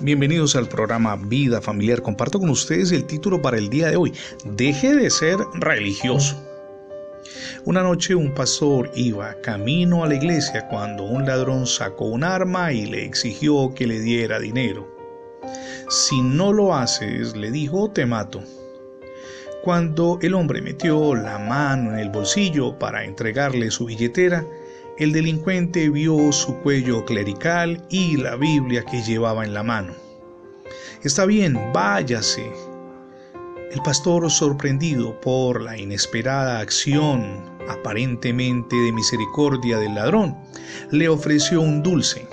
Bienvenidos al programa Vida Familiar. Comparto con ustedes el título para el día de hoy. Deje de ser religioso. Una noche un pastor iba camino a la iglesia cuando un ladrón sacó un arma y le exigió que le diera dinero. Si no lo haces, le dijo, te mato. Cuando el hombre metió la mano en el bolsillo para entregarle su billetera, el delincuente vio su cuello clerical y la Biblia que llevaba en la mano. Está bien, váyase. El pastor, sorprendido por la inesperada acción aparentemente de misericordia del ladrón, le ofreció un dulce.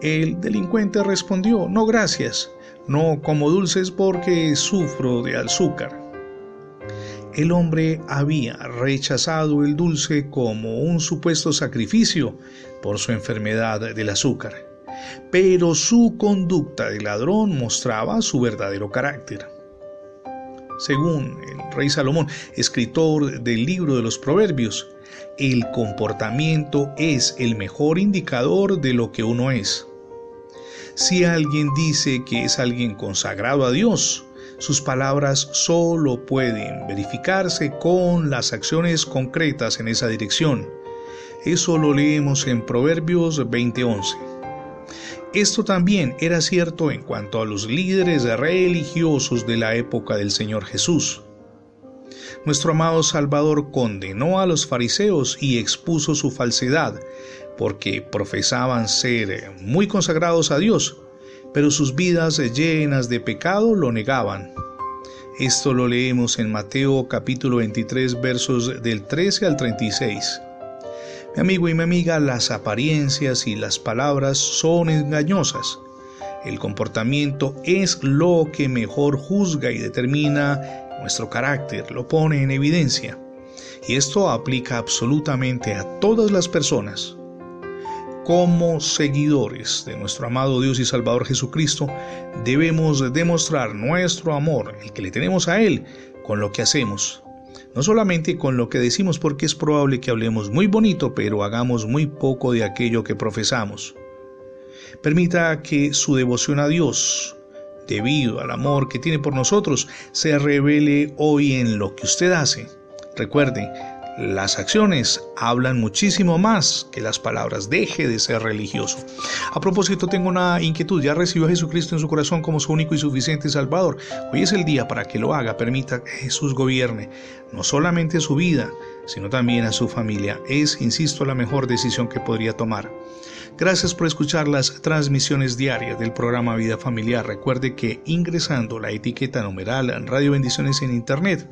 El delincuente respondió, no gracias, no como dulces porque sufro de azúcar el hombre había rechazado el dulce como un supuesto sacrificio por su enfermedad del azúcar, pero su conducta de ladrón mostraba su verdadero carácter. Según el rey Salomón, escritor del libro de los Proverbios, el comportamiento es el mejor indicador de lo que uno es. Si alguien dice que es alguien consagrado a Dios, sus palabras solo pueden verificarse con las acciones concretas en esa dirección. Eso lo leemos en Proverbios 20:11. Esto también era cierto en cuanto a los líderes religiosos de la época del Señor Jesús. Nuestro amado Salvador condenó a los fariseos y expuso su falsedad, porque profesaban ser muy consagrados a Dios, pero sus vidas llenas de pecado lo negaban. Esto lo leemos en Mateo capítulo 23 versos del 13 al 36. Mi amigo y mi amiga, las apariencias y las palabras son engañosas. El comportamiento es lo que mejor juzga y determina nuestro carácter, lo pone en evidencia. Y esto aplica absolutamente a todas las personas como seguidores de nuestro amado Dios y Salvador Jesucristo, debemos demostrar nuestro amor, el que le tenemos a Él, con lo que hacemos. No solamente con lo que decimos, porque es probable que hablemos muy bonito, pero hagamos muy poco de aquello que profesamos. Permita que su devoción a Dios, debido al amor que tiene por nosotros, se revele hoy en lo que usted hace. Recuerde, las acciones hablan muchísimo más que las palabras. Deje de ser religioso. A propósito, tengo una inquietud. Ya recibió a Jesucristo en su corazón como su único y suficiente Salvador. Hoy es el día para que lo haga. Permita que Jesús gobierne no solamente su vida, sino también a su familia. Es, insisto, la mejor decisión que podría tomar. Gracias por escuchar las transmisiones diarias del programa Vida Familiar. Recuerde que ingresando la etiqueta numeral Radio Bendiciones en Internet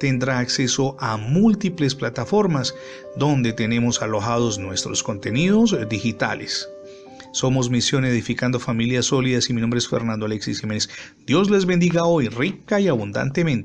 tendrá acceso a múltiples plataformas donde tenemos alojados nuestros contenidos digitales. Somos Misión Edificando Familias Sólidas y mi nombre es Fernando Alexis Jiménez. Dios les bendiga hoy rica y abundantemente.